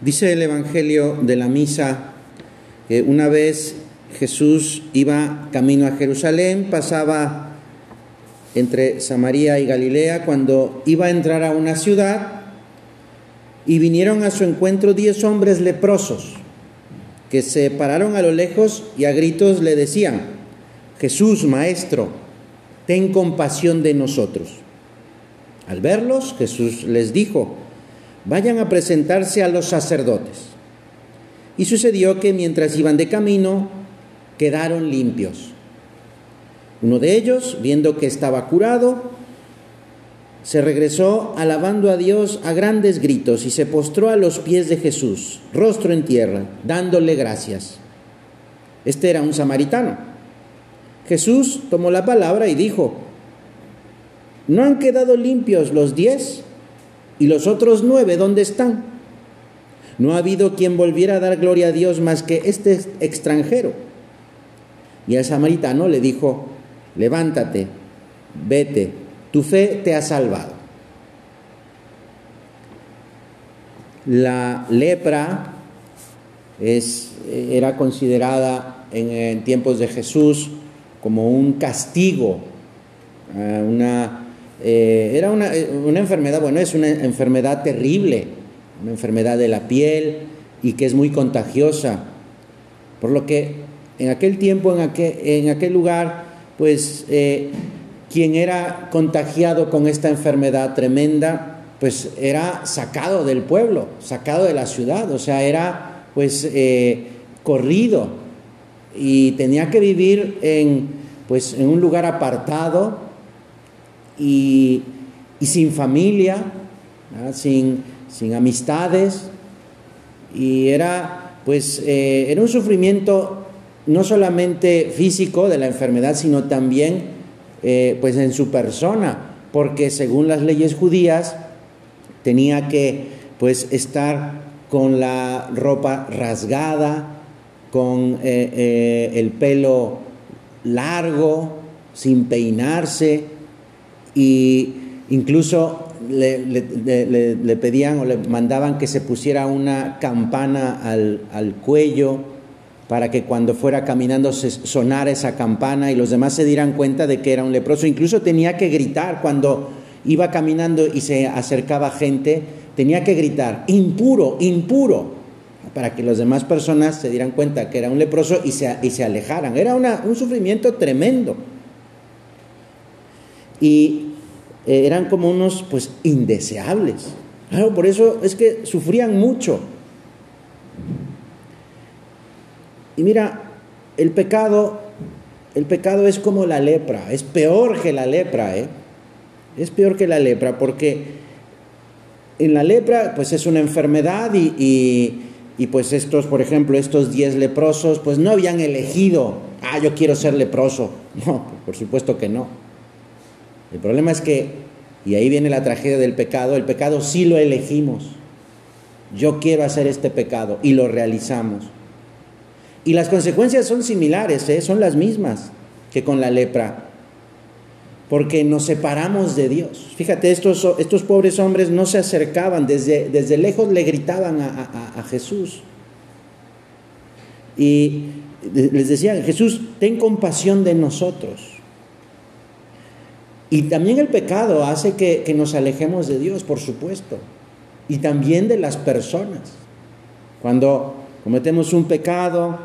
Dice el Evangelio de la Misa que una vez Jesús iba camino a Jerusalén, pasaba entre Samaria y Galilea cuando iba a entrar a una ciudad y vinieron a su encuentro diez hombres leprosos que se pararon a lo lejos y a gritos le decían, Jesús, Maestro, ten compasión de nosotros. Al verlos, Jesús les dijo, vayan a presentarse a los sacerdotes. Y sucedió que mientras iban de camino, quedaron limpios. Uno de ellos, viendo que estaba curado, se regresó alabando a Dios a grandes gritos y se postró a los pies de Jesús, rostro en tierra, dándole gracias. Este era un samaritano. Jesús tomó la palabra y dijo, ¿no han quedado limpios los diez? ¿Y los otros nueve dónde están? No ha habido quien volviera a dar gloria a Dios más que este extranjero. Y el samaritano le dijo, levántate, vete, tu fe te ha salvado. La lepra era considerada en, tiempos de Jesús como un castigo, eh, una eh, era una, eh, una, enfermedad, bueno, es una enfermedad terrible, una enfermedad de la piel y que es muy contagiosa. Por lo que en aquel tiempo, en aquel, en aquel lugar, pues eh, quien era contagiado con esta enfermedad tremenda, pues era sacado del pueblo, sacado de la ciudad, o sea, era pues corrido y tenía que vivir en, pues, en un lugar apartado y, sin familia, sin, sin, amistades, y era, pues, eh, era un sufrimiento no solamente físico de la enfermedad, sino también, eh, pues, en su persona, porque según las leyes judías, tenía que, pues, estar con la ropa rasgada, con eh, el pelo largo, sin peinarse, y incluso le, pedían o le mandaban que se pusiera una campana al, al, cuello para que cuando fuera caminando se sonara esa campana y los demás se dieran cuenta de que era un leproso. Incluso tenía que gritar cuando iba caminando y se acercaba gente, tenía que gritar, impuro, impuro, para que las demás personas se dieran cuenta que era un leproso y se, y se alejaran. Era una, un sufrimiento tremendo. Y eh, eran como unos pues indeseables. Por eso es que sufrían mucho. Y mira, el pecado, el pecado es como la lepra, es peor que la lepra, ¿eh? Es peor que la lepra, porque en la lepra pues es una enfermedad y, y pues estos, por ejemplo, estos diez leprosos, pues no habían elegido, ah, yo quiero ser leproso. No, por supuesto que no. El problema es que, y ahí viene la tragedia del pecado, el pecado sí lo elegimos. Yo quiero hacer este pecado y lo realizamos. Y las consecuencias son similares, ¿eh? son las mismas que con la lepra, porque nos separamos de Dios. Fíjate, estos, estos pobres hombres no se acercaban, desde, desde lejos le gritaban a, a Jesús. Y les decían, Jesús, ten compasión de nosotros. Y también el pecado hace que, nos alejemos de Dios, por supuesto, y también de las personas. Cuando cometemos un pecado,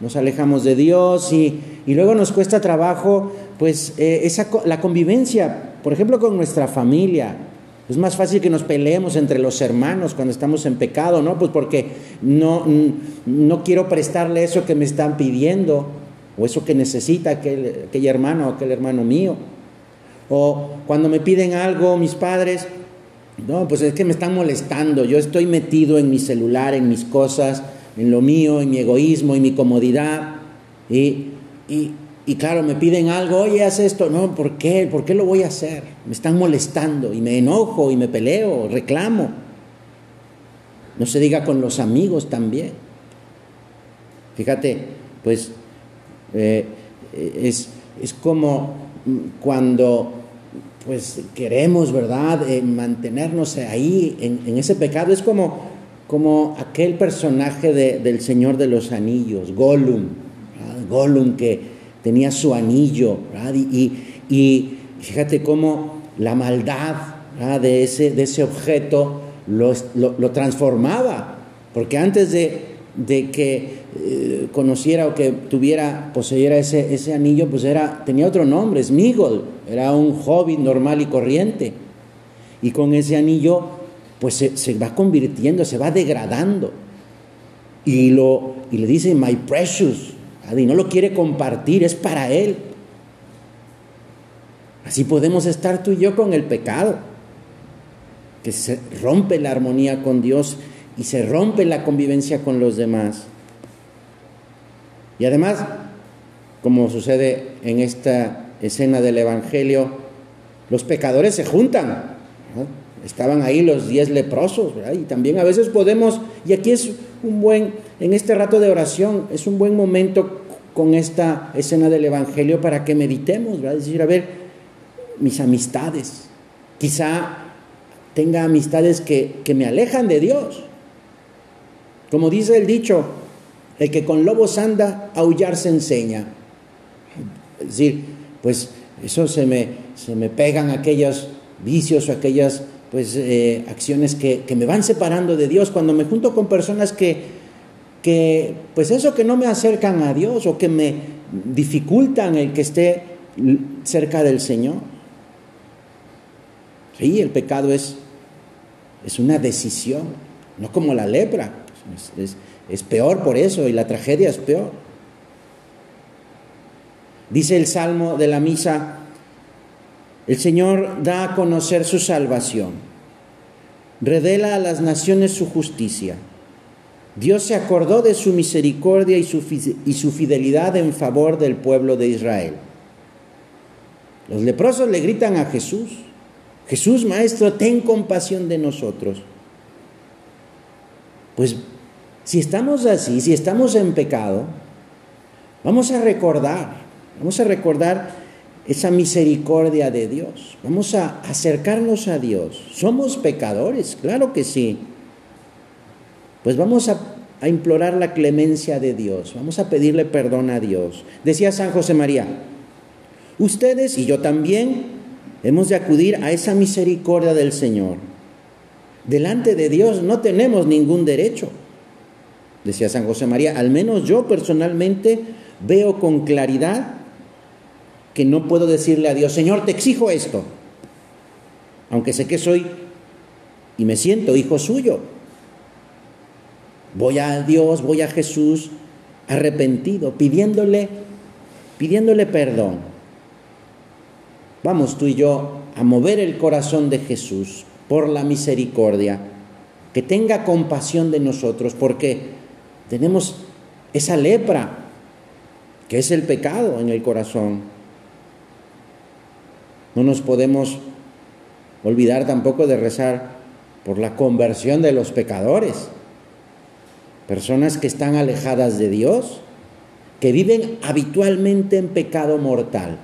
nos alejamos de Dios y, luego nos cuesta trabajo, pues, eh, esa, la convivencia, por ejemplo, con nuestra familia. Es más fácil que nos peleemos entre los hermanos cuando estamos en pecado, ¿no? Pues porque no, no quiero prestarle eso que me están pidiendo o eso que necesita aquel, aquel hermano o aquel hermano mío. O cuando me piden algo mis padres, no, pues es que me están molestando, yo estoy metido en mi celular, en mis cosas, en lo mío, en mi egoísmo, en mi comodidad. Y, y, claro, me piden algo, oye, haz esto. No, ¿por qué? ¿Por qué lo voy a hacer? Me están molestando y me enojo y me peleo, reclamo. No se diga con los amigos también. Fíjate, pues eh, es, es como cuando pues queremos, ¿verdad?, eh, mantenernos ahí en, ese pecado. Es como como aquel personaje del Señor de los Anillos, Gollum, Gollum que tenía su anillo, y, fíjate cómo la maldad de ese, de ese objeto lo, lo, transformaba, porque antes de, de que eh, conociera o que tuviera, poseyera ese, ese anillo, pues era, tenía otro nombre, Smigol, era un hobbit normal y corriente. Y con ese anillo, pues se, va convirtiendo, se va degradando. Y, lo, y le dice, my precious, y no lo quiere compartir, es para él. Así podemos estar tú y yo con el pecado, que se rompe la armonía con Dios y se rompe la convivencia con los demás. Y además, como sucede en esta escena del Evangelio, los pecadores se juntan. Estaban ahí los diez leprosos, y también a veces podemos, y aquí es un buen, en este rato de oración, es un buen momento con esta escena del Evangelio para que meditemos, ¿verdad? decir, a ver, mis amistades, quizá tenga amistades que, que me alejan de Dios. Como dice el dicho, el que con lobos anda, aullar se enseña. Es decir, pues eso se me, se me pegan aquellos vicios o aquellas pues, eh, acciones que, que, me van separando de Dios. Cuando me junto con personas que, que, pues eso que no me acercan a Dios o que me dificultan el que esté cerca del Señor. Sí, el pecado es, es una decisión, no como la lepra. Es, peor por eso y la tragedia es peor. Dice el Salmo de la Misa, el Señor da a conocer su salvación, revela a las naciones su justicia. Dios se acordó de su misericordia y su, y su fidelidad en favor del pueblo de Israel. Los leprosos le gritan a Jesús, Jesús Maestro, ten compasión de nosotros. Pues si estamos así, si estamos en pecado, vamos a recordar, vamos a recordar esa misericordia de Dios. Vamos a acercarnos a Dios. Somos pecadores, claro que sí. Pues vamos a, a, implorar la clemencia de Dios, vamos a pedirle perdón a Dios. Decía San José María, ustedes y yo también hemos de acudir a esa misericordia del Señor. Delante de Dios no tenemos ningún derecho decía San José María, al menos yo personalmente veo con claridad que no puedo decirle a Dios, Señor, te exijo esto, aunque sé que soy y me siento hijo suyo. Voy a Dios, voy a Jesús arrepentido, pidiéndole, pidiéndole perdón. Vamos tú y yo a mover el corazón de Jesús por la misericordia, que tenga compasión de nosotros, porque tenemos esa lepra, que es el pecado en el corazón. No nos podemos olvidar tampoco de rezar por la conversión de los pecadores, personas que están alejadas de Dios, que viven habitualmente en pecado mortal.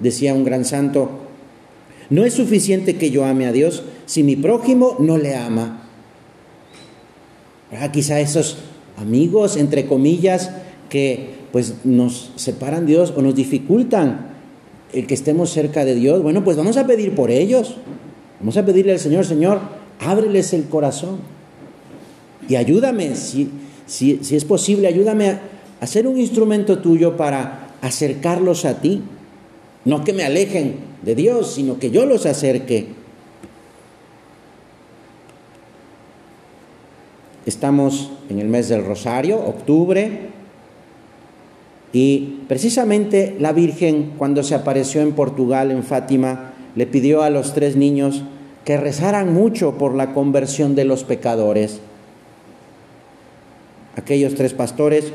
Decía un gran santo, no es suficiente que yo ame a Dios si mi prójimo no le ama. Ah, quizá esos amigos, entre comillas, que pues nos separan Dios o nos dificultan el que estemos cerca de Dios. Bueno, pues vamos a pedir por ellos. Vamos a pedirle al Señor, Señor, ábreles el corazón. Y ayúdame, si, si, si es posible, ayúdame a, a ser un instrumento tuyo para acercarlos a ti. No que me alejen de Dios, sino que yo los acerque Estamos en el mes del Rosario, octubre, y precisamente la Virgen, cuando se apareció en Portugal, en Fátima, le pidió a los tres niños que rezaran mucho por la conversión de los pecadores. Aquellos tres pastores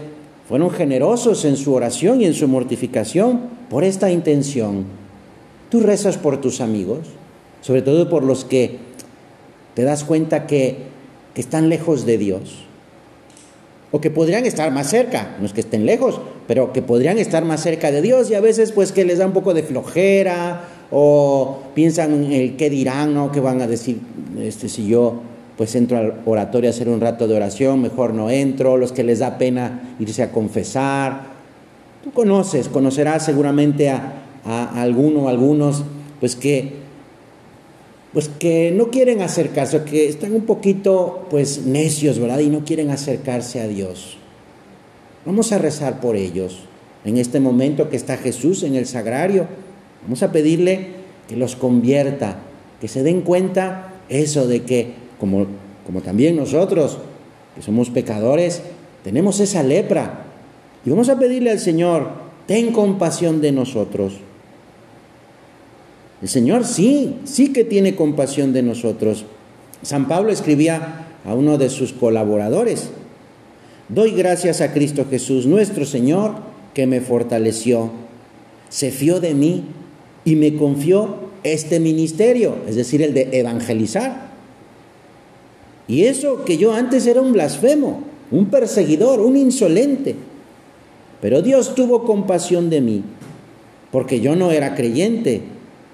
fueron generosos en su oración y en su mortificación por esta intención. Tú rezas por tus amigos, sobre todo por los que te das cuenta que están lejos de Dios. O que podrían estar más cerca, no es que estén lejos, pero que podrían estar más cerca de Dios y a veces pues que les da un poco de flojera o piensan en el qué dirán, ¿no? ¿Qué van a decir este, si yo pues entro al oratorio a hacer un rato de oración, mejor no entro, los que les da pena irse a confesar. Tú conoces, conocerás seguramente a, a alguno o algunos, pues que, pues que no quieren acercarse, que están un poquito, pues necios, ¿verdad? Y no quieren acercarse a Dios. Vamos a rezar por ellos. En este momento que está Jesús en el sagrario, vamos a pedirle que los convierta, que se den cuenta eso de que como, como también nosotros, que somos pecadores, tenemos esa lepra. Y vamos a pedirle al Señor, ten compasión de nosotros. El Señor sí, sí que tiene compasión de nosotros. San Pablo escribía a uno de sus colaboradores, doy gracias a Cristo Jesús, nuestro Señor, que me fortaleció, se fió de mí y me confió este ministerio, es decir, el de evangelizar. Y eso que yo antes era un blasfemo, un perseguidor, un insolente. Pero Dios tuvo compasión de mí, porque yo no era creyente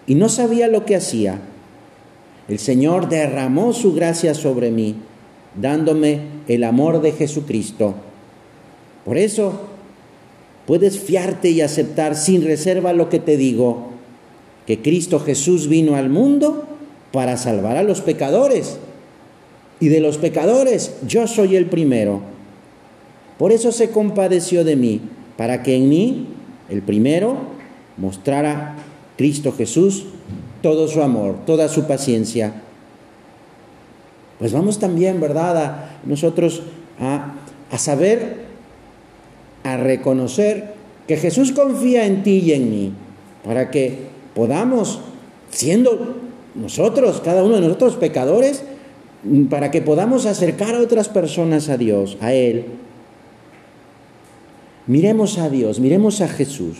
y no sabía lo que hacía. El Señor derramó su gracia sobre mí, dándome el amor de Jesucristo. Por eso puedes fiarte y aceptar sin reserva lo que te digo, que Cristo Jesús vino al mundo para salvar a los pecadores y de los pecadores yo soy el primero. Por eso se compadeció de mí, para que en mí, el primero, mostrara Cristo Jesús todo su amor, toda su paciencia. Pues vamos también, ¿verdad?, a nosotros a, a saber, a reconocer que Jesús confía en ti y en mí, para que podamos, siendo nosotros, cada uno de nosotros pecadores, para que podamos acercar a otras personas a Dios, a Él. Miremos a Dios, miremos a Jesús.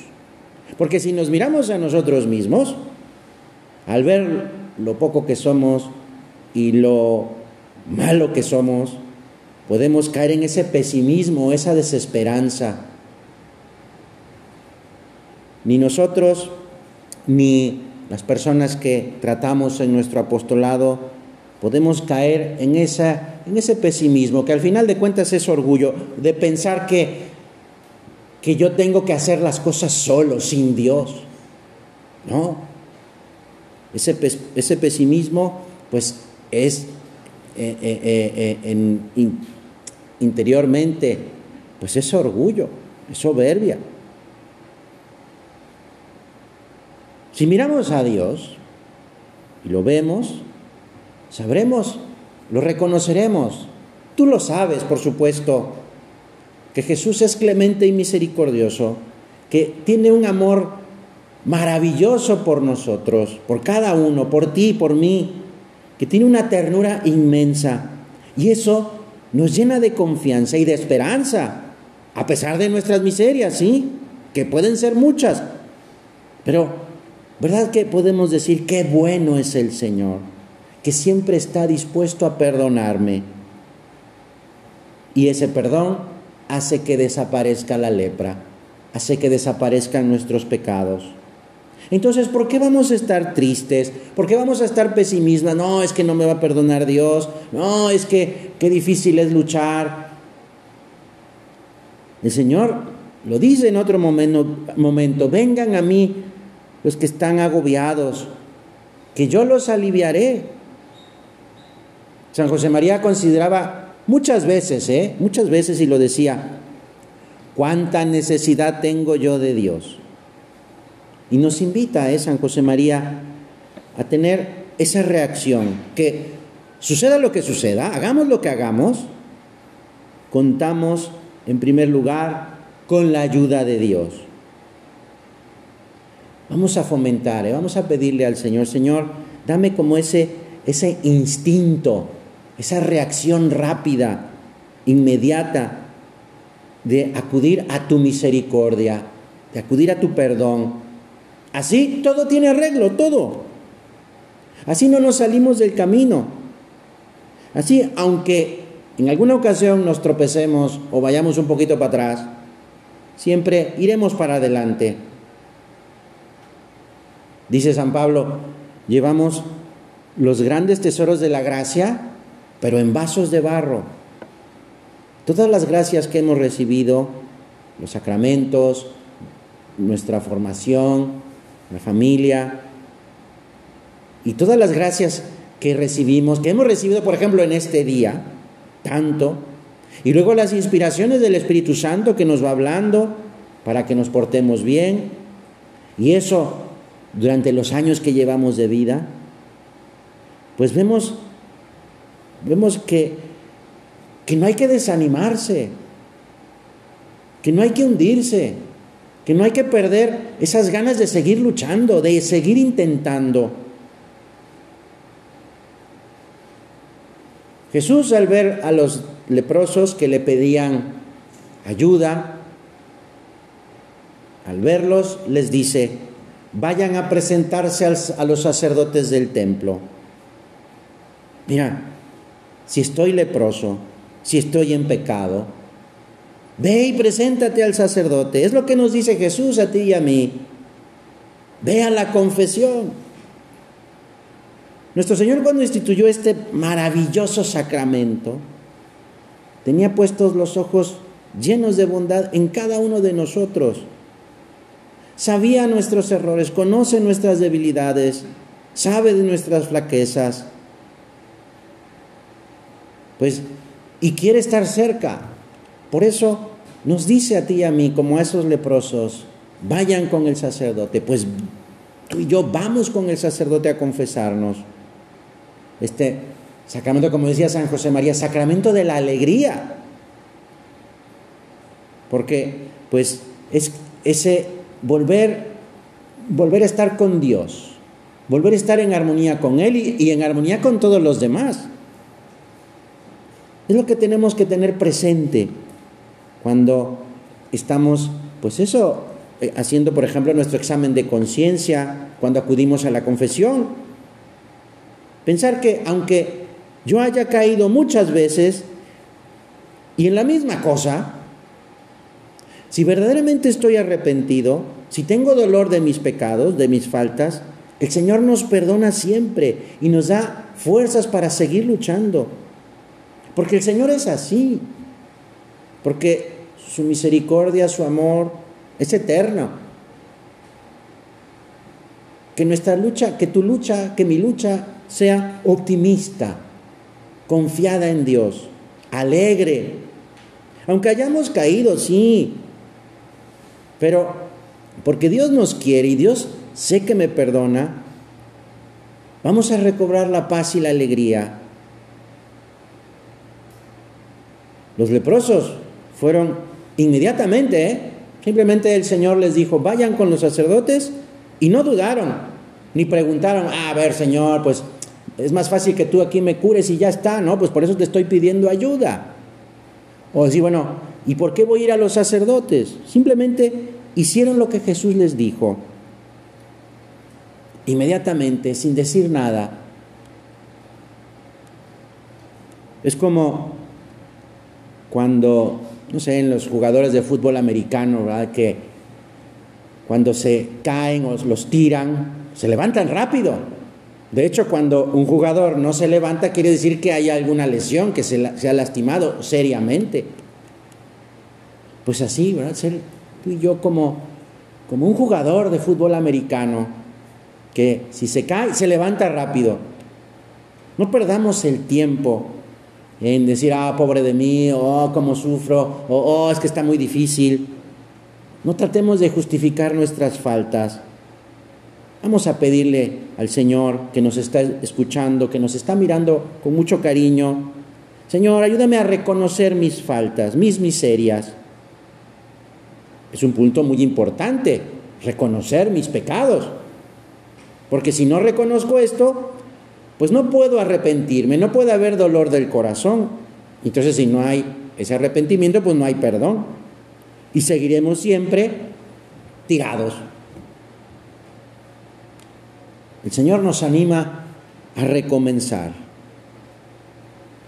Porque si nos miramos a nosotros mismos, al ver lo poco que somos y lo malo que somos, podemos caer en ese pesimismo, esa desesperanza. Ni nosotros, ni las personas que tratamos en nuestro apostolado, podemos caer en, esa, en ese pesimismo, que al final de cuentas es orgullo, de pensar que, que yo tengo que hacer las cosas solo, sin Dios. No. Ese, ese pesimismo, pues, es eh, eh, eh, interiormente, pues es orgullo, es soberbia. Si miramos a Dios y lo vemos, Sabremos, lo reconoceremos. Tú lo sabes, por supuesto, que Jesús es clemente y misericordioso, que tiene un amor maravilloso por nosotros, por cada uno, por ti, por mí, que tiene una ternura inmensa. Y eso nos llena de confianza y de esperanza, a pesar de nuestras miserias, ¿sí? Que pueden ser muchas. Pero, ¿verdad que podemos decir qué bueno es el Señor? que siempre está dispuesto a perdonarme. Y ese perdón hace que desaparezca la lepra, hace que desaparezcan nuestros pecados. Entonces, ¿por qué vamos a estar tristes? ¿Por qué vamos a estar pesimistas? No, es que no me va a perdonar Dios. No, es que qué difícil es luchar. El Señor lo dice en otro momento, momento, vengan a mí los que están agobiados, que yo los aliviaré. San José María consideraba muchas veces, ¿eh? muchas veces y lo decía, cuánta necesidad tengo yo de Dios. Y nos invita ¿eh? San José María a tener esa reacción, que suceda lo que suceda, hagamos lo que hagamos, contamos en primer lugar con la ayuda de Dios. Vamos a fomentar, ¿eh? vamos a pedirle al Señor, Señor, dame como ese, ese instinto esa reacción rápida, inmediata, de acudir a tu misericordia, de acudir a tu perdón. Así todo tiene arreglo, todo. Así no nos salimos del camino. Así, aunque en alguna ocasión nos tropecemos o vayamos un poquito para atrás, siempre iremos para adelante. Dice San Pablo, llevamos los grandes tesoros de la gracia pero en vasos de barro. Todas las gracias que hemos recibido, los sacramentos, nuestra formación, la familia, y todas las gracias que recibimos, que hemos recibido, por ejemplo, en este día, tanto, y luego las inspiraciones del Espíritu Santo que nos va hablando para que nos portemos bien, y eso durante los años que llevamos de vida, pues vemos, vemos que, que no hay que desanimarse, que no hay que hundirse, que no hay que perder esas ganas de seguir luchando, de seguir intentando. Jesús al ver a los leprosos que le pedían ayuda, al verlos les dice, vayan a presentarse a los sacerdotes del templo. Mira, si estoy leproso, si estoy en pecado, ve y preséntate al sacerdote. Es lo que nos dice Jesús a ti y a mí. Ve a la confesión. Nuestro Señor cuando instituyó este maravilloso sacramento, tenía puestos los ojos llenos de bondad en cada uno de nosotros. Sabía nuestros errores, conoce nuestras debilidades, sabe de nuestras flaquezas. Pues, y quiere estar cerca. Por eso nos dice a ti y a mí, como a esos leprosos, vayan con el sacerdote. Pues tú y yo vamos con el sacerdote a confesarnos este sacramento, como decía San José María, sacramento de la alegría. Porque, pues, es ese volver, volver a estar con Dios, volver a estar en armonía con Él y, y en armonía con todos los demás. Es lo que tenemos que tener presente cuando estamos, pues eso, eh, haciendo, por ejemplo, nuestro examen de conciencia, cuando acudimos a la confesión, Pensar que aunque yo haya caído muchas veces y en la misma cosa, si verdaderamente estoy arrepentido, si tengo dolor de mis pecados, de mis faltas, el Señor nos perdona siempre y nos da fuerzas para seguir luchando. Porque el Señor es así. Porque su misericordia, su amor es eterno. Que nuestra lucha, que tu lucha, que mi lucha sea optimista, confiada en Dios, alegre. Aunque hayamos caído, sí, pero porque Dios nos quiere y Dios sé que me perdona, vamos a recobrar la paz y la alegría. Los leprosos fueron inmediatamente, ¿eh? simplemente el Señor les dijo, vayan con los sacerdotes y no dudaron, ni preguntaron, ah, a ver Señor, pues es más fácil que tú aquí me cures y ya está, ¿no? Pues por eso te estoy pidiendo ayuda. O decir, bueno, ¿y por qué voy a ir a los sacerdotes? Simplemente hicieron lo que Jesús les dijo. Inmediatamente, sin decir nada. Es como cuando, no sé, en los jugadores de fútbol americano, ¿verdad? Que cuando se caen o los tiran, se levantan rápido de hecho, cuando un jugador no se levanta, quiere decir que hay alguna lesión, que se, ha lastimado seriamente. Pues así, ¿verdad? Tú y yo como, como un jugador de fútbol americano, que si se cae, se levanta rápido. No perdamos el tiempo en decir, ah, pobre de mí, oh, cómo sufro, o oh, es que está muy difícil. No tratemos de justificar nuestras faltas. Vamos a pedirle al Señor que nos está escuchando, que nos está mirando con mucho cariño. Señor, ayúdame a reconocer mis faltas, mis miserias. Es un punto muy importante, reconocer mis pecados. Porque si no reconozco esto, pues no puedo arrepentirme, no puede haber dolor del corazón. Entonces si no hay ese arrepentimiento, pues no hay perdón. Y seguiremos siempre tirados, el Señor nos anima a recomenzar.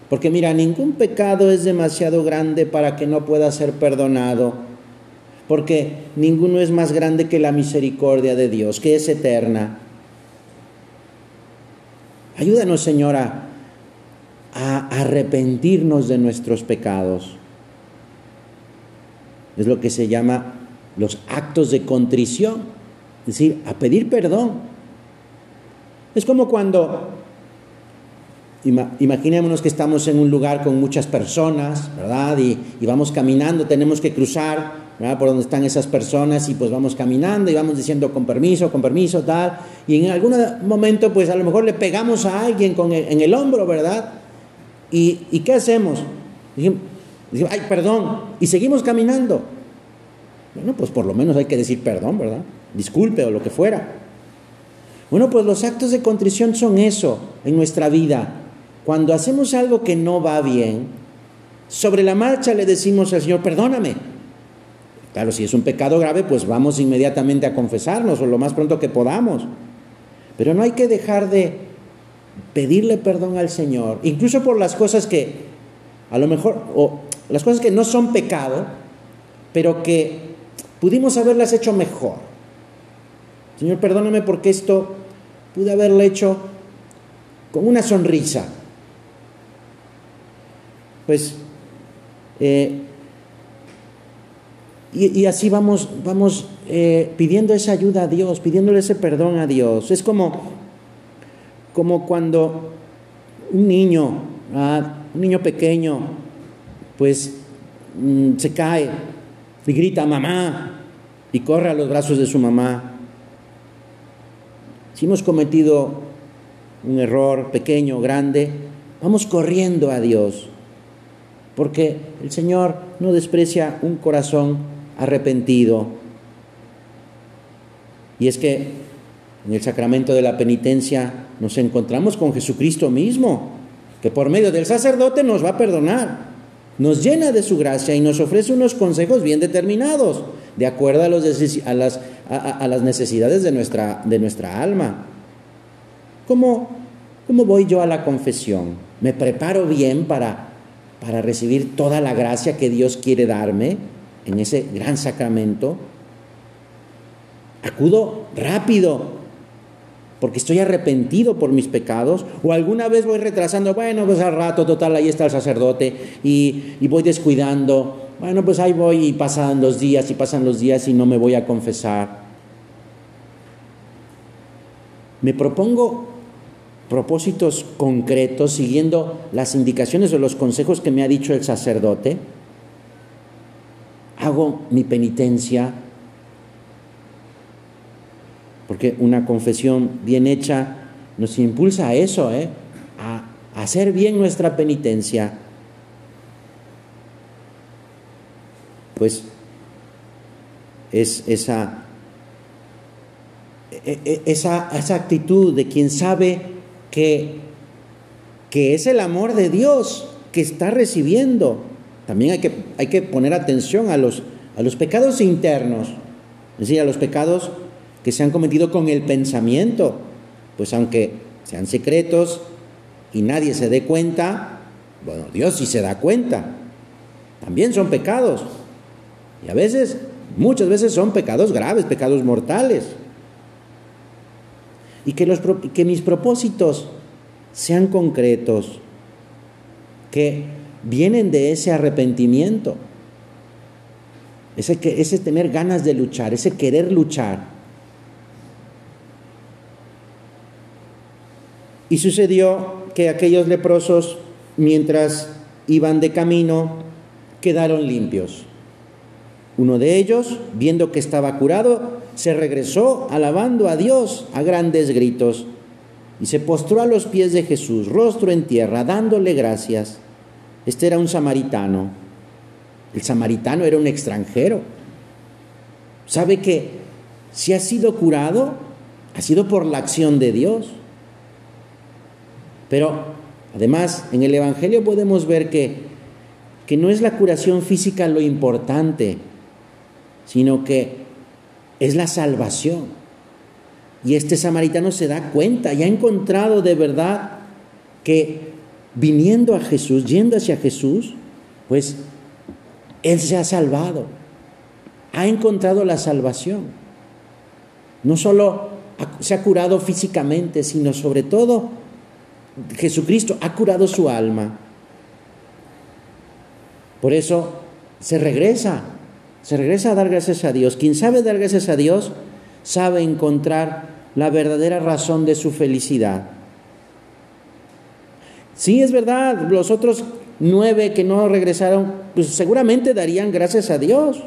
Porque mira, ningún pecado es demasiado grande para que no pueda ser perdonado. Porque ninguno es más grande que la misericordia de Dios, que es eterna. Ayúdanos, Señora, a arrepentirnos de nuestros pecados. Es lo que se llama los actos de contrición, es decir, a pedir perdón. Es como cuando, imaginémonos que estamos en un lugar con muchas personas, ¿verdad? Y, y vamos caminando, tenemos que cruzar por donde están esas personas y pues vamos caminando y vamos diciendo con permiso, con permiso, tal. Y en algún momento pues a lo mejor le pegamos a alguien con en el hombro, ¿verdad? ¿Y, ¿Y, qué hacemos? Dijimos, ay, perdón, y seguimos caminando. Bueno, pues por lo menos hay que decir perdón, ¿verdad? Disculpe o lo que fuera. Bueno, pues los actos de contrición son eso en nuestra vida. Cuando hacemos algo que no va bien, sobre la marcha le decimos al Señor, perdóname, Claro, si es un pecado grave, pues vamos inmediatamente a confesarnos o lo más pronto que podamos. Pero no hay que dejar de pedirle perdón al Señor, incluso por las cosas que a lo mejor, o las cosas que no son pecado, pero que pudimos haberlas hecho mejor. Señor, perdóname porque esto pude haberlo hecho con una sonrisa. Pues eh, y, así vamos, vamos eh, pidiendo esa ayuda a Dios, pidiéndole ese perdón a Dios. Es como, como cuando un niño, un niño pequeño, pues mm, se cae y grita mamá y corre a los brazos de su mamá. Si hemos cometido un error pequeño o grande, vamos corriendo a Dios, porque el Señor no desprecia un corazón arrepentido. Y es que en el sacramento de la penitencia nos encontramos con Jesucristo mismo, que por medio del sacerdote nos va a perdonar, nos llena de su gracia y nos ofrece unos consejos bien determinados, de acuerdo a, los, las, las, necesidades de nuestra, de nuestra alma. ¿Cómo, ¿Cómo voy yo a la confesión? ¿Me preparo bien para, para recibir toda la gracia que Dios quiere darme? En ese gran sacramento, acudo rápido porque estoy arrepentido por mis pecados, o alguna vez voy retrasando, bueno, pues al rato, total, ahí está el sacerdote, y, y, voy descuidando, bueno, pues ahí voy y pasan los días y pasan los días y no me voy a confesar. Me propongo propósitos concretos siguiendo las indicaciones o los consejos que me ha dicho el sacerdote hago mi penitencia, porque una confesión bien hecha nos impulsa a eso, ¿eh? a, hacer bien nuestra penitencia. Pues es esa, e, e, esa, esa actitud de quien sabe que, que es el amor de Dios que está recibiendo también hay que, hay que poner atención a los, a los pecados internos, es decir, a los pecados que se han cometido con el pensamiento, pues aunque sean secretos y nadie se dé cuenta, bueno, Dios sí se da cuenta, también son pecados. Y a veces, muchas veces son pecados graves, pecados mortales. Y que, los, que mis propósitos sean concretos, que vienen de ese arrepentimiento, ese, ese tener ganas de luchar, ese querer luchar. Y sucedió que aquellos leprosos, mientras iban de camino, quedaron limpios. Uno de ellos, viendo que estaba curado, se regresó alabando a Dios a grandes gritos y se postró a los pies de Jesús, rostro en tierra, dándole gracias. Este era un samaritano. El samaritano era un extranjero. ¿Sabe que si ha sido curado, ha sido por la acción de Dios? Pero además en el Evangelio podemos ver que, que no es la curación física lo importante, sino que es la salvación. Y este samaritano se da cuenta y ha encontrado de verdad que viniendo a Jesús, yendo hacia Jesús, pues Él se ha salvado, ha encontrado la salvación. No solo se ha curado físicamente, sino sobre todo Jesucristo ha curado su alma. Por eso se regresa, se regresa a dar gracias a Dios. Quien sabe dar gracias a Dios sabe encontrar la verdadera razón de su felicidad. Sí, es verdad, los otros nueve que no regresaron, pues seguramente darían gracias a Dios.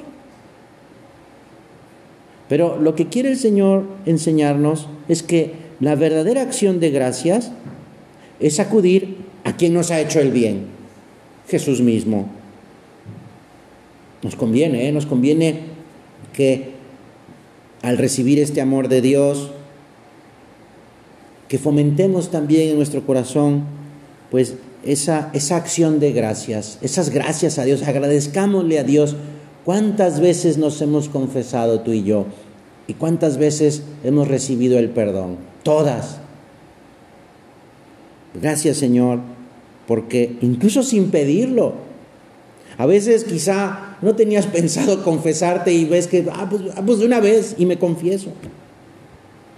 Pero lo que quiere el Señor enseñarnos es que la verdadera acción de gracias es acudir a quien nos ha hecho el bien, Jesús mismo. Nos conviene, ¿eh? nos conviene que al recibir este amor de Dios, que fomentemos también en nuestro corazón, pues esa, esa acción de gracias, esas gracias a Dios, agradezcámosle a Dios ¿Cuántas veces nos hemos confesado tú y yo? ¿Y cuántas veces hemos recibido el perdón? Todas. Gracias Señor, porque incluso sin pedirlo, a veces quizá no tenías pensado confesarte y ves que, ah pues, ah, pues, de una vez y me confieso.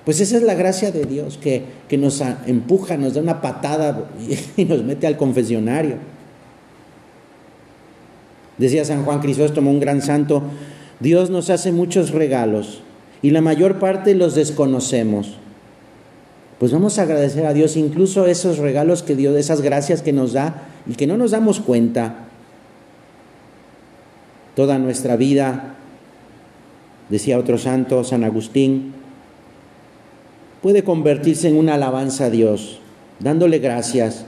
Pues esa es la gracia de Dios, que, que nos empuja, nos da una patada y nos mete al confesionario. Decía San Juan Crisóstomo, un gran santo, Dios nos hace muchos regalos y la mayor parte los desconocemos. Pues vamos a agradecer a Dios incluso esos regalos que Dios, esas gracias que nos da y que no nos damos cuenta. Toda nuestra vida, decía otro santo, San Agustín, puede convertirse en una alabanza a Dios, dándole gracias,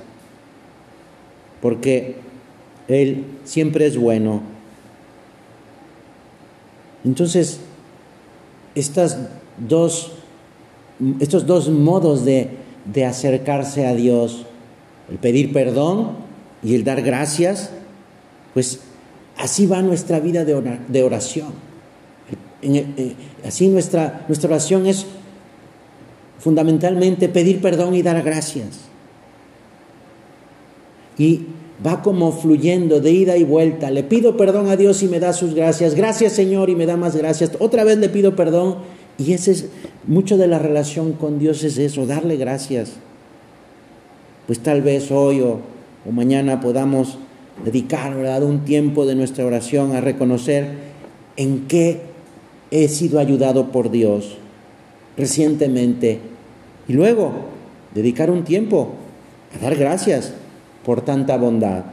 porque él siempre es bueno. Entonces, estas dos, estos dos modos de, de acercarse a Dios, el pedir perdón y el dar gracias, pues así va nuestra vida de oración. Eh, así nuestra, nuestra oración es fundamentalmente pedir perdón y dar gracias. Y va como fluyendo de ida y vuelta. Le pido perdón a Dios y me da sus gracias. Gracias Señor y me da más gracias. Otra vez le pido perdón. Y ese es mucho de la relación con Dios es eso, darle gracias. Pues tal vez hoy o, o mañana podamos dedicar ¿verdad? un tiempo de nuestra oración a reconocer en qué he sido ayudado por Dios recientemente. Y luego dedicar un tiempo a dar gracias por tanta bondad.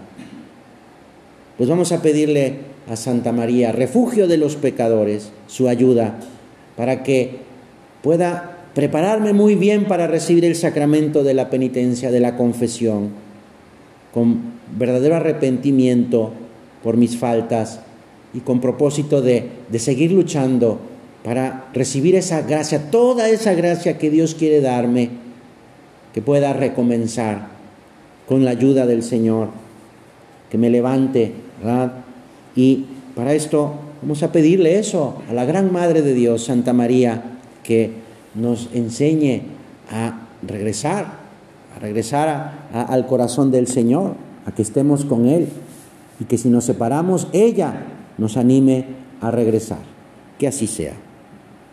Pues vamos a pedirle a Santa María, refugio de los pecadores, su ayuda, para que pueda prepararme muy bien para recibir el sacramento de la penitencia, de la confesión, con verdadero arrepentimiento por mis faltas y con propósito de, de seguir luchando para recibir esa gracia, toda esa gracia que Dios quiere darme, que pueda recomenzar con la ayuda del Señor, que me levante, ¿verdad? Y para esto vamos a pedirle eso a la gran Madre de Dios, Santa María, que nos enseñe a regresar, a regresar al corazón del Señor, a que estemos con Él y que si nos separamos, ella nos anime a regresar. Que así sea.